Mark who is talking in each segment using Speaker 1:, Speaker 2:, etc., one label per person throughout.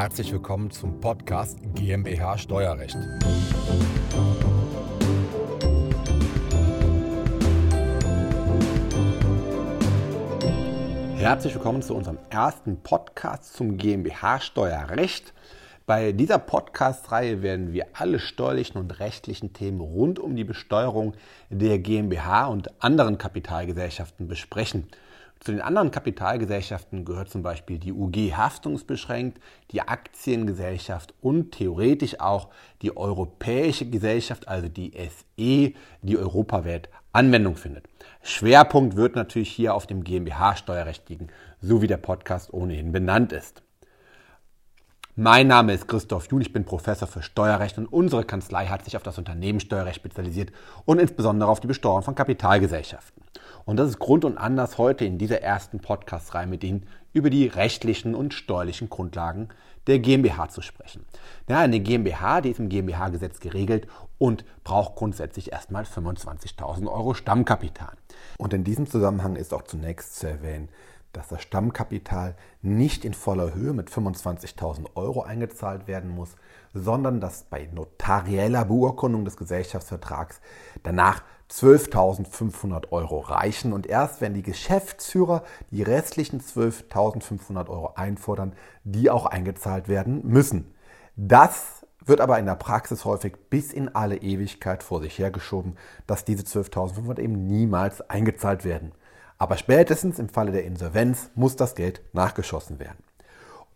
Speaker 1: Herzlich willkommen zum Podcast GmbH Steuerrecht. Herzlich willkommen zu unserem ersten Podcast zum GmbH Steuerrecht. Bei dieser Podcast-Reihe werden wir alle steuerlichen und rechtlichen Themen rund um die Besteuerung der GmbH und anderen Kapitalgesellschaften besprechen. Zu den anderen Kapitalgesellschaften gehört zum Beispiel die UG haftungsbeschränkt, die Aktiengesellschaft und theoretisch auch die Europäische Gesellschaft, also die SE, die europaweit Anwendung findet. Schwerpunkt wird natürlich hier auf dem GmbH-Steuerrecht liegen, so wie der Podcast ohnehin benannt ist. Mein Name ist Christoph Jun, ich bin Professor für Steuerrecht und unsere Kanzlei hat sich auf das Unternehmenssteuerrecht spezialisiert und insbesondere auf die Besteuerung von Kapitalgesellschaften. Und das ist Grund und Anlass heute in dieser ersten Podcast-Reihe mit Ihnen über die rechtlichen und steuerlichen Grundlagen der GmbH zu sprechen. Ja, eine GmbH, die ist im GmbH-Gesetz geregelt und braucht grundsätzlich erstmal 25.000 Euro Stammkapital. Und in diesem Zusammenhang ist auch zunächst zu erwähnen, dass das Stammkapital nicht in voller Höhe mit 25.000 Euro eingezahlt werden muss, sondern dass bei notarieller Beurkundung des Gesellschaftsvertrags danach 12.500 Euro reichen und erst wenn die Geschäftsführer die restlichen 12.500 Euro einfordern, die auch eingezahlt werden müssen. Das wird aber in der Praxis häufig bis in alle Ewigkeit vor sich hergeschoben, dass diese 12.500 eben niemals eingezahlt werden. Aber spätestens im Falle der Insolvenz muss das Geld nachgeschossen werden.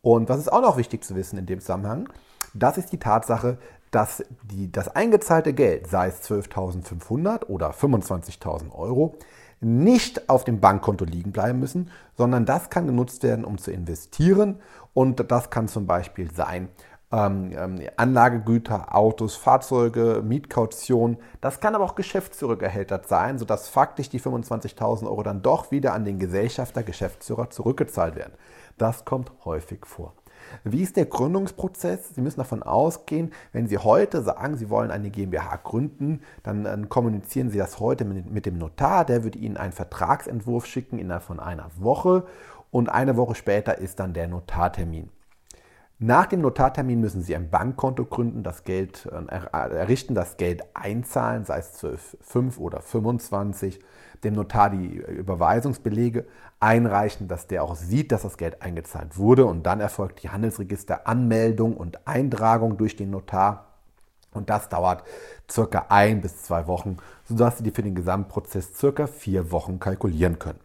Speaker 1: Und was ist auch noch wichtig zu wissen in dem Zusammenhang, das ist die Tatsache, dass die, das eingezahlte Geld, sei es 12.500 oder 25.000 Euro, nicht auf dem Bankkonto liegen bleiben müssen, sondern das kann genutzt werden, um zu investieren. Und das kann zum Beispiel sein, ähm, ähm, Anlagegüter, Autos, Fahrzeuge, Mietkaution. Das kann aber auch Geschäftsführergehälter sein, sodass faktisch die 25.000 Euro dann doch wieder an den Gesellschafter, Geschäftsführer zurückgezahlt werden. Das kommt häufig vor. Wie ist der Gründungsprozess? Sie müssen davon ausgehen, wenn Sie heute sagen, Sie wollen eine GmbH gründen, dann, dann kommunizieren Sie das heute mit, mit dem Notar. Der wird Ihnen einen Vertragsentwurf schicken innerhalb von einer Woche und eine Woche später ist dann der Notartermin. Nach dem Notartermin müssen Sie ein Bankkonto gründen, das Geld äh, errichten, das Geld einzahlen, sei es 12, 5 oder 25, dem Notar die Überweisungsbelege einreichen, dass der auch sieht, dass das Geld eingezahlt wurde und dann erfolgt die Handelsregisteranmeldung und Eintragung durch den Notar. Und das dauert circa ein bis zwei Wochen, sodass Sie für den Gesamtprozess circa vier Wochen kalkulieren können.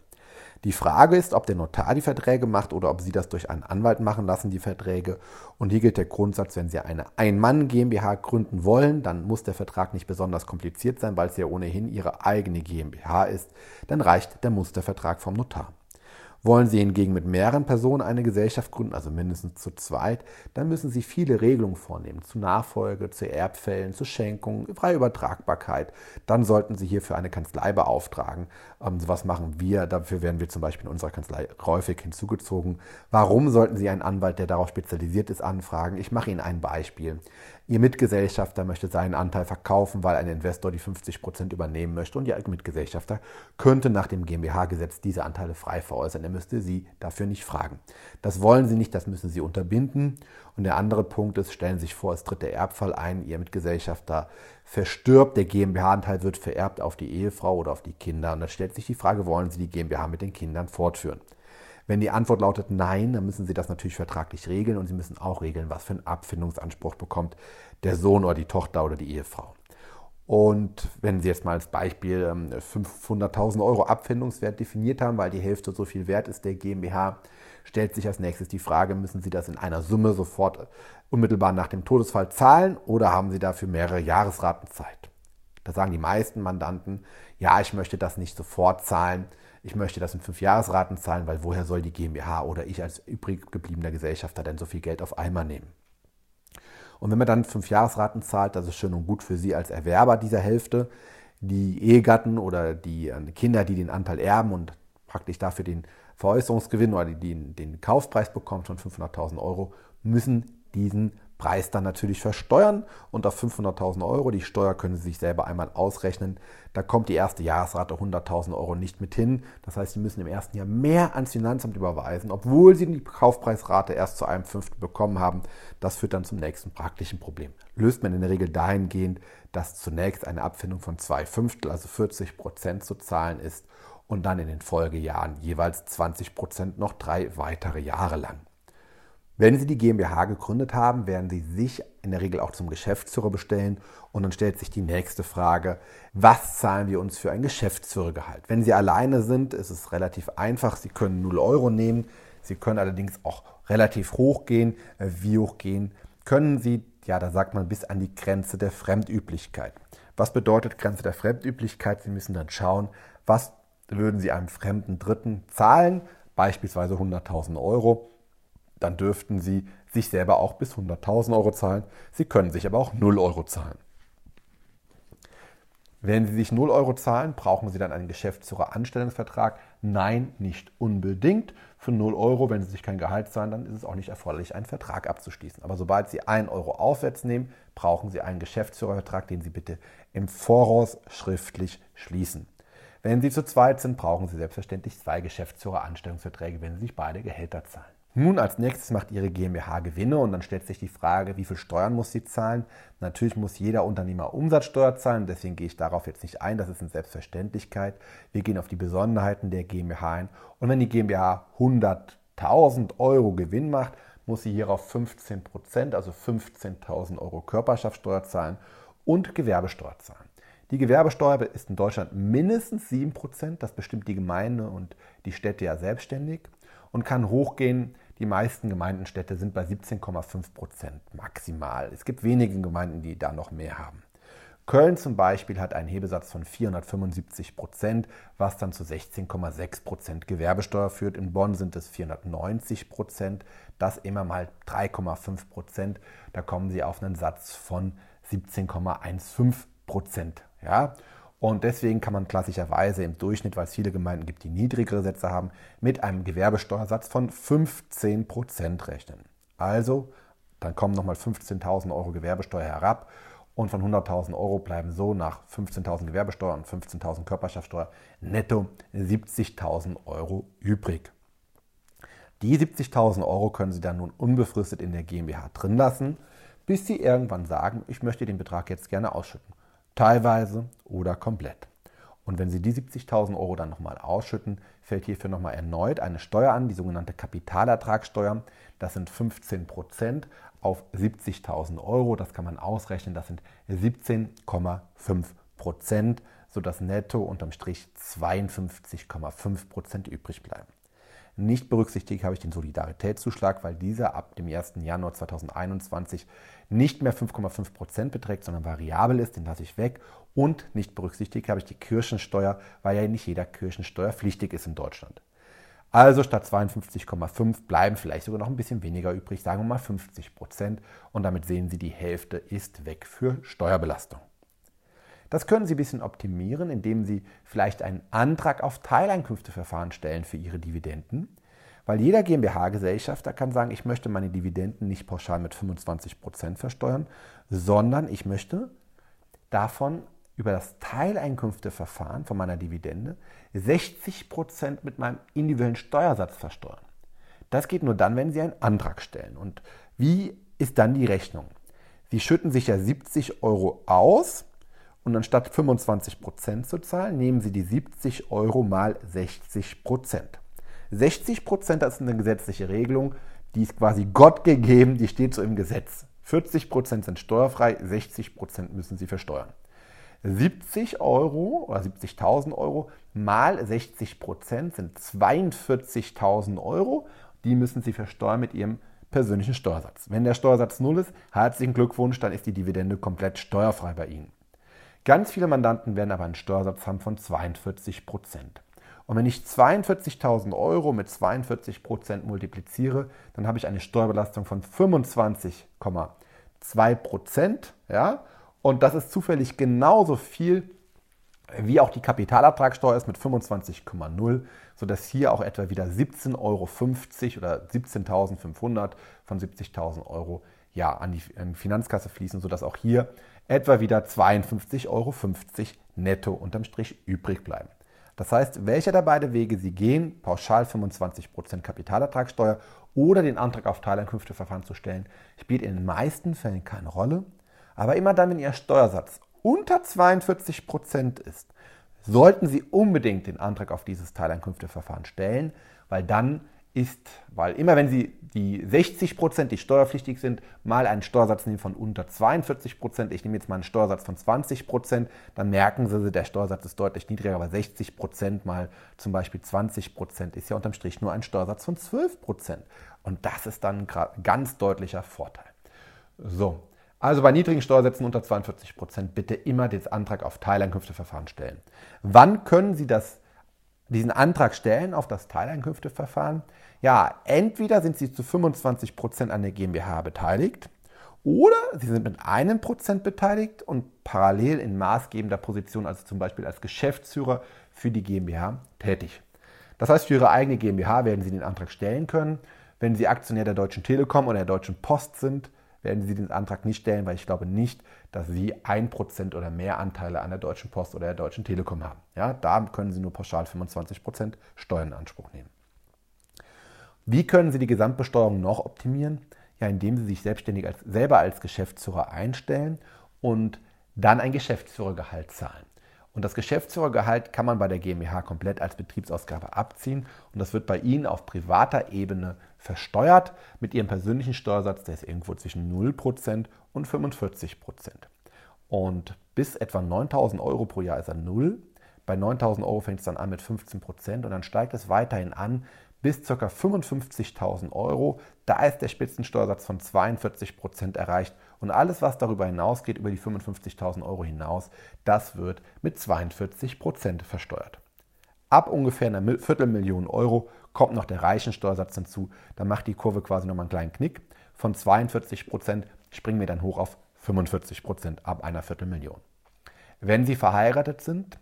Speaker 1: Die Frage ist, ob der Notar die Verträge macht oder ob Sie das durch einen Anwalt machen lassen, die Verträge. Und hier gilt der Grundsatz, wenn Sie eine Ein-Mann GmbH gründen wollen, dann muss der Vertrag nicht besonders kompliziert sein, weil es ja ohnehin Ihre eigene GmbH ist. Dann reicht der Mustervertrag vom Notar. Wollen Sie hingegen mit mehreren Personen eine Gesellschaft gründen, also mindestens zu zweit, dann müssen Sie viele Regelungen vornehmen, zu Nachfolge, zu Erbfällen, zu Schenkungen, freie Übertragbarkeit. Dann sollten Sie hierfür eine Kanzlei beauftragen. Ähm, was machen wir? Dafür werden wir zum Beispiel in unserer Kanzlei häufig hinzugezogen. Warum sollten Sie einen Anwalt, der darauf spezialisiert ist, anfragen? Ich mache Ihnen ein Beispiel. Ihr Mitgesellschafter möchte seinen Anteil verkaufen, weil ein Investor die 50 Prozent übernehmen möchte und Ihr Mitgesellschafter könnte nach dem GmbH-Gesetz diese Anteile frei veräußern. Er müsste Sie dafür nicht fragen. Das wollen Sie nicht, das müssen Sie unterbinden. Und der andere Punkt ist, stellen Sie sich vor, es tritt der Erbfall ein, Ihr Mitgesellschafter verstirbt, der GmbH-Anteil wird vererbt auf die Ehefrau oder auf die Kinder. Und dann stellt sich die Frage, wollen Sie die GmbH mit den Kindern fortführen? Wenn die Antwort lautet Nein, dann müssen Sie das natürlich vertraglich regeln und Sie müssen auch regeln, was für einen Abfindungsanspruch bekommt der Sohn oder die Tochter oder die Ehefrau. Und wenn Sie jetzt mal als Beispiel 500.000 ähm, Euro Abfindungswert definiert haben, weil die Hälfte so viel wert ist der GmbH, stellt sich als nächstes die Frage, müssen Sie das in einer Summe sofort unmittelbar nach dem Todesfall zahlen oder haben Sie dafür mehrere Jahresraten Zeit? Da sagen die meisten Mandanten, ja, ich möchte das nicht sofort zahlen, ich möchte das in fünf Jahresraten zahlen, weil woher soll die GmbH oder ich als übrig gebliebener Gesellschafter denn so viel Geld auf einmal nehmen? Und wenn man dann fünf Jahresraten zahlt, das ist schön und gut für Sie als Erwerber dieser Hälfte. Die Ehegatten oder die äh, Kinder, die den Anteil erben und praktisch dafür den Veräußerungsgewinn oder den, den Kaufpreis bekommen von 500.000 Euro, müssen diesen Preis dann natürlich versteuern auf 500.000 Euro, die Steuer können Sie sich selber einmal ausrechnen, da kommt die erste Jahresrate 100.000 Euro nicht mit hin. Das heißt, Sie müssen im ersten Jahr mehr ans Finanzamt überweisen, obwohl Sie die Kaufpreisrate erst zu einem Fünftel bekommen haben. Das führt dann zum nächsten praktischen Problem. Löst man in der Regel dahingehend, dass zunächst eine Abfindung von zwei Fünftel, also 40 Prozent zu zahlen ist und dann in den Folgejahren jeweils 20 Prozent noch drei weitere Jahre lang. Wenn Sie die GmbH gegründet haben, werden Sie sich in der Regel auch zum Geschäftsführer bestellen und dann stellt sich die nächste Frage, was zahlen wir uns für ein Geschäftsführergehalt? Wenn Sie alleine sind, ist es relativ einfach. Sie können 0 Euro nehmen. Sie können allerdings auch relativ hoch gehen. Wie hoch gehen können Sie? Ja, da sagt man bis an die Grenze der Fremdüblichkeit. Was bedeutet Grenze der Fremdüblichkeit? Sie müssen dann schauen, was würden Sie einem fremden Dritten zahlen, beispielsweise 100.000 Euro dann dürften Sie sich selber auch bis 100.000 Euro zahlen. Sie können sich aber auch 0 Euro zahlen. Wenn Sie sich 0 Euro zahlen, brauchen Sie dann einen Geschäftsführer-Anstellungsvertrag? Nein, nicht unbedingt. Für 0 Euro, wenn Sie sich kein Gehalt zahlen, dann ist es auch nicht erforderlich, einen Vertrag abzuschließen. Aber sobald Sie 1 Euro aufwärts nehmen, brauchen Sie einen Geschäftsführervertrag, den Sie bitte im Voraus schriftlich schließen. Wenn Sie zu zweit sind, brauchen Sie selbstverständlich zwei Geschäftsführer-Anstellungsverträge, wenn Sie sich beide Gehälter zahlen. Nun als nächstes macht Ihre GmbH Gewinne und dann stellt sich die Frage, wie viel Steuern muss sie zahlen? Natürlich muss jeder Unternehmer Umsatzsteuer zahlen, deswegen gehe ich darauf jetzt nicht ein, das ist eine Selbstverständlichkeit. Wir gehen auf die Besonderheiten der GmbH ein und wenn die GmbH 100.000 Euro Gewinn macht, muss sie hierauf 15 Prozent, also 15.000 Euro Körperschaftssteuer zahlen und Gewerbesteuer zahlen. Die Gewerbesteuer ist in Deutschland mindestens 7 Prozent, das bestimmt die Gemeinde und die Städte ja selbstständig und kann hochgehen. Die meisten Gemeindenstädte sind bei 17,5 Prozent maximal. Es gibt wenige Gemeinden, die da noch mehr haben. Köln zum Beispiel hat einen Hebesatz von 475 Prozent, was dann zu 16,6 Prozent Gewerbesteuer führt. In Bonn sind es 490 Prozent, das immer mal 3,5 Prozent. Da kommen Sie auf einen Satz von 17,15 Prozent. Ja? Und deswegen kann man klassischerweise im Durchschnitt, weil es viele Gemeinden gibt, die niedrigere Sätze haben, mit einem Gewerbesteuersatz von 15% rechnen. Also, dann kommen nochmal 15.000 Euro Gewerbesteuer herab und von 100.000 Euro bleiben so nach 15.000 Gewerbesteuer und 15.000 Körperschaftssteuer netto 70.000 Euro übrig. Die 70.000 Euro können Sie dann nun unbefristet in der GmbH drin lassen, bis Sie irgendwann sagen, ich möchte den Betrag jetzt gerne ausschütten teilweise oder komplett. Und wenn Sie die 70.000 Euro dann nochmal ausschütten, fällt hierfür nochmal erneut eine Steuer an, die sogenannte Kapitalertragssteuer. Das sind 15 Prozent auf 70.000 Euro. Das kann man ausrechnen. Das sind 17,5 Prozent, sodass netto unterm Strich 52,5 Prozent übrig bleiben. Nicht berücksichtigt habe ich den Solidaritätszuschlag, weil dieser ab dem 1. Januar 2021 nicht mehr 5,5 Prozent beträgt, sondern variabel ist, den lasse ich weg. Und nicht berücksichtigt habe ich die Kirchensteuer, weil ja nicht jeder Kirchensteuer pflichtig ist in Deutschland. Also statt 52,5 bleiben vielleicht sogar noch ein bisschen weniger übrig, sagen wir mal 50 Prozent. Und damit sehen Sie, die Hälfte ist weg für Steuerbelastung. Das können Sie ein bisschen optimieren, indem Sie vielleicht einen Antrag auf Teileinkünfteverfahren stellen für Ihre Dividenden. Weil jeder GmbH-Gesellschafter kann sagen, ich möchte meine Dividenden nicht pauschal mit 25% versteuern, sondern ich möchte davon über das Teileinkünfteverfahren von meiner Dividende 60% mit meinem individuellen Steuersatz versteuern. Das geht nur dann, wenn Sie einen Antrag stellen. Und wie ist dann die Rechnung? Sie schütten sich ja 70 Euro aus und anstatt 25% zu zahlen, nehmen Sie die 70 Euro mal 60%. 60% das ist eine gesetzliche Regelung, die ist quasi Gott gegeben, die steht so im Gesetz. 40% sind steuerfrei, 60% müssen Sie versteuern. 70 Euro oder 70.000 Euro mal 60% sind 42.000 Euro. Die müssen Sie versteuern mit Ihrem persönlichen Steuersatz. Wenn der Steuersatz null ist, herzlichen Glückwunsch, dann ist die Dividende komplett steuerfrei bei Ihnen. Ganz viele Mandanten werden aber einen Steuersatz haben von 42 Prozent. Und wenn ich 42.000 Euro mit 42 Prozent multipliziere, dann habe ich eine Steuerbelastung von 25,2 Prozent. Ja? Und das ist zufällig genauso viel, wie auch die Kapitalertragssteuer ist mit 25,0, sodass hier auch etwa wieder 17,50 Euro oder 17.500 von 70.000 Euro ja, an die Finanzkasse fließen, sodass auch hier etwa wieder 52,50 Euro netto unterm Strich übrig bleiben. Das heißt, welcher der beiden Wege Sie gehen, pauschal 25% Kapitalertragssteuer oder den Antrag auf Teileinkünfteverfahren zu stellen, spielt in den meisten Fällen keine Rolle. Aber immer dann, wenn Ihr Steuersatz unter 42% ist, sollten Sie unbedingt den Antrag auf dieses Teileinkünfteverfahren stellen, weil dann ist, weil immer wenn Sie die 60 Prozent, die steuerpflichtig sind, mal einen Steuersatz nehmen von unter 42 Prozent, ich nehme jetzt mal einen Steuersatz von 20 Prozent, dann merken Sie, der Steuersatz ist deutlich niedriger, aber 60 Prozent mal zum Beispiel 20 Prozent ist ja unterm Strich nur ein Steuersatz von 12 Prozent. Und das ist dann ein ganz deutlicher Vorteil. So, also bei niedrigen Steuersätzen unter 42 Prozent bitte immer den Antrag auf Teileinkünfteverfahren stellen. Wann können Sie das diesen Antrag stellen auf das Teileinkünfteverfahren, ja, entweder sind Sie zu 25 Prozent an der GmbH beteiligt oder Sie sind mit einem Prozent beteiligt und parallel in maßgebender Position, also zum Beispiel als Geschäftsführer für die GmbH tätig. Das heißt, für Ihre eigene GmbH werden Sie den Antrag stellen können. Wenn Sie Aktionär der Deutschen Telekom oder der Deutschen Post sind, werden Sie den Antrag nicht stellen, weil ich glaube nicht, dass Sie 1% oder mehr Anteile an der Deutschen Post oder der Deutschen Telekom haben. Ja, da können Sie nur pauschal 25% Steuern in Anspruch nehmen. Wie können Sie die Gesamtbesteuerung noch optimieren? Ja, indem Sie sich selbstständig als, selber als Geschäftsführer einstellen und dann ein Geschäftsführergehalt zahlen. Und das Geschäftsführergehalt kann man bei der GmbH komplett als Betriebsausgabe abziehen und das wird bei Ihnen auf privater Ebene versteuert mit Ihrem persönlichen Steuersatz, der ist irgendwo zwischen 0% und 45%. Und bis etwa 9000 Euro pro Jahr ist er 0. Bei 9000 Euro fängt es dann an mit 15% und dann steigt es weiterhin an bis ca. 55.000 Euro. Da ist der Spitzensteuersatz von 42% erreicht und alles, was darüber hinausgeht, über die 55.000 Euro hinaus, das wird mit 42% versteuert. Ab ungefähr einer Viertelmillion Euro kommt noch der Reichensteuersatz hinzu. Da macht die Kurve quasi nochmal einen kleinen Knick. Von 42 Prozent springen wir dann hoch auf 45 Prozent ab einer Viertelmillion. Wenn Sie verheiratet sind,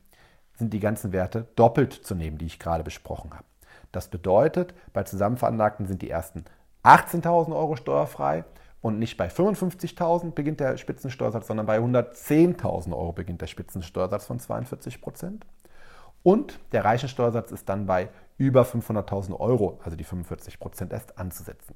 Speaker 1: sind die ganzen Werte doppelt zu nehmen, die ich gerade besprochen habe. Das bedeutet, bei Zusammenveranlagten sind die ersten 18.000 Euro steuerfrei und nicht bei 55.000 beginnt der Spitzensteuersatz, sondern bei 110.000 Euro beginnt der Spitzensteuersatz von 42 Prozent. Und der Reichensteuersatz ist dann bei über 500.000 Euro, also die 45 Prozent erst anzusetzen.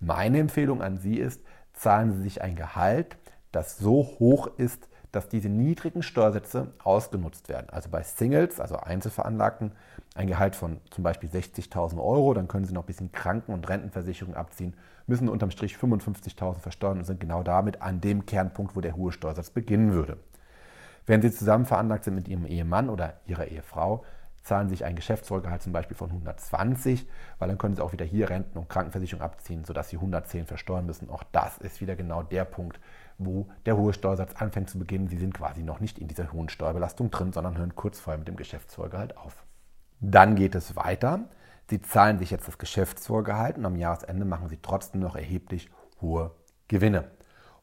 Speaker 1: Meine Empfehlung an Sie ist, zahlen Sie sich ein Gehalt, das so hoch ist, dass diese niedrigen Steuersätze ausgenutzt werden. Also bei Singles, also Einzelveranlagten, ein Gehalt von zum Beispiel 60.000 Euro, dann können Sie noch ein bisschen Kranken- und Rentenversicherung abziehen, müssen unterm Strich 55.000 versteuern und sind genau damit an dem Kernpunkt, wo der hohe Steuersatz beginnen würde. Wenn Sie zusammen veranlagt sind mit Ihrem Ehemann oder Ihrer Ehefrau, zahlen sich ein Geschäftsvollgehalt zum Beispiel von 120, weil dann können Sie auch wieder hier Renten- und Krankenversicherung abziehen, sodass Sie 110 versteuern müssen. Auch das ist wieder genau der Punkt, wo der hohe Steuersatz anfängt zu beginnen. Sie sind quasi noch nicht in dieser hohen Steuerbelastung drin, sondern hören kurz vorher mit dem Geschäftsvollgehalt auf. Dann geht es weiter. Sie zahlen sich jetzt das Geschäftsvorgehalt und am Jahresende machen Sie trotzdem noch erheblich hohe Gewinne.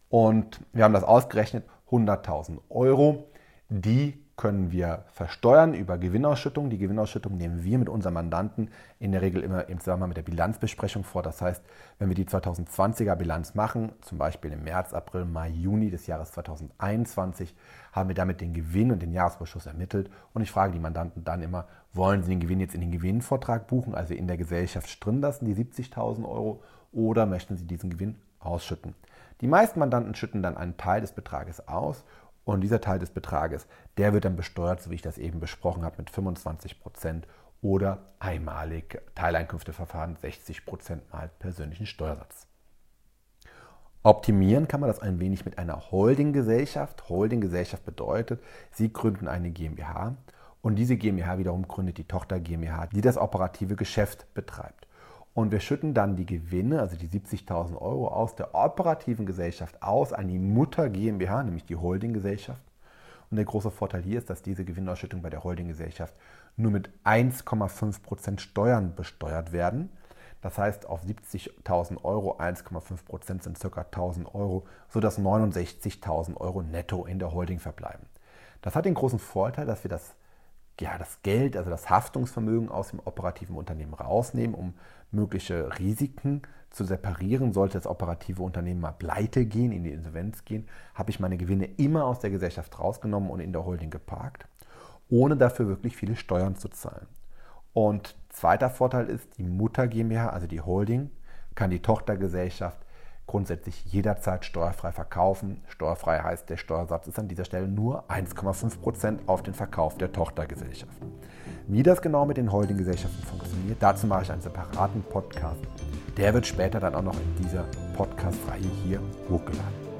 Speaker 1: Und wir haben das ausgerechnet, 100.000 Euro die können wir versteuern über Gewinnausschüttung. Die Gewinnausschüttung nehmen wir mit unserem Mandanten in der Regel immer im Zusammenhang mit der Bilanzbesprechung vor. Das heißt, wenn wir die 2020er Bilanz machen, zum Beispiel im März, April, Mai, Juni des Jahres 2021, haben wir damit den Gewinn und den Jahresüberschuss ermittelt. Und ich frage die Mandanten dann immer, wollen sie den Gewinn jetzt in den Gewinnvortrag buchen, also in der Gesellschaft drin lassen, die 70.000 Euro, oder möchten sie diesen Gewinn ausschütten? Die meisten Mandanten schütten dann einen Teil des Betrages aus und dieser Teil des Betrages, der wird dann besteuert, so wie ich das eben besprochen habe, mit 25 Prozent oder einmalig Teileinkünfteverfahren 60 Prozent mal persönlichen Steuersatz. Optimieren kann man das ein wenig mit einer Holdinggesellschaft. Holdinggesellschaft bedeutet, Sie gründen eine GmbH und diese GmbH wiederum gründet die Tochter GmbH, die das operative Geschäft betreibt. Und wir schütten dann die Gewinne, also die 70.000 Euro, aus der operativen Gesellschaft aus an die Mutter GmbH, nämlich die Holdinggesellschaft. Und der große Vorteil hier ist, dass diese Gewinnausschüttung bei der Holdinggesellschaft nur mit 1,5% Steuern besteuert werden. Das heißt, auf 70.000 Euro 1,5% sind ca. 1.000 Euro, sodass 69.000 Euro netto in der Holding verbleiben. Das hat den großen Vorteil, dass wir das ja, das Geld, also das Haftungsvermögen aus dem operativen Unternehmen rausnehmen, um mögliche Risiken zu separieren. Sollte das operative Unternehmen mal pleite gehen, in die Insolvenz gehen, habe ich meine Gewinne immer aus der Gesellschaft rausgenommen und in der Holding geparkt, ohne dafür wirklich viele Steuern zu zahlen. Und zweiter Vorteil ist, die Mutter GmbH, also die Holding, kann die Tochtergesellschaft grundsätzlich jederzeit steuerfrei verkaufen. Steuerfrei heißt, der Steuersatz ist an dieser Stelle nur 1,5% auf den Verkauf der Tochtergesellschaft. Wie das genau mit den Holdinggesellschaften funktioniert, dazu mache ich einen separaten Podcast. Der wird später dann auch noch in dieser Podcast-Reihe hier hochgeladen.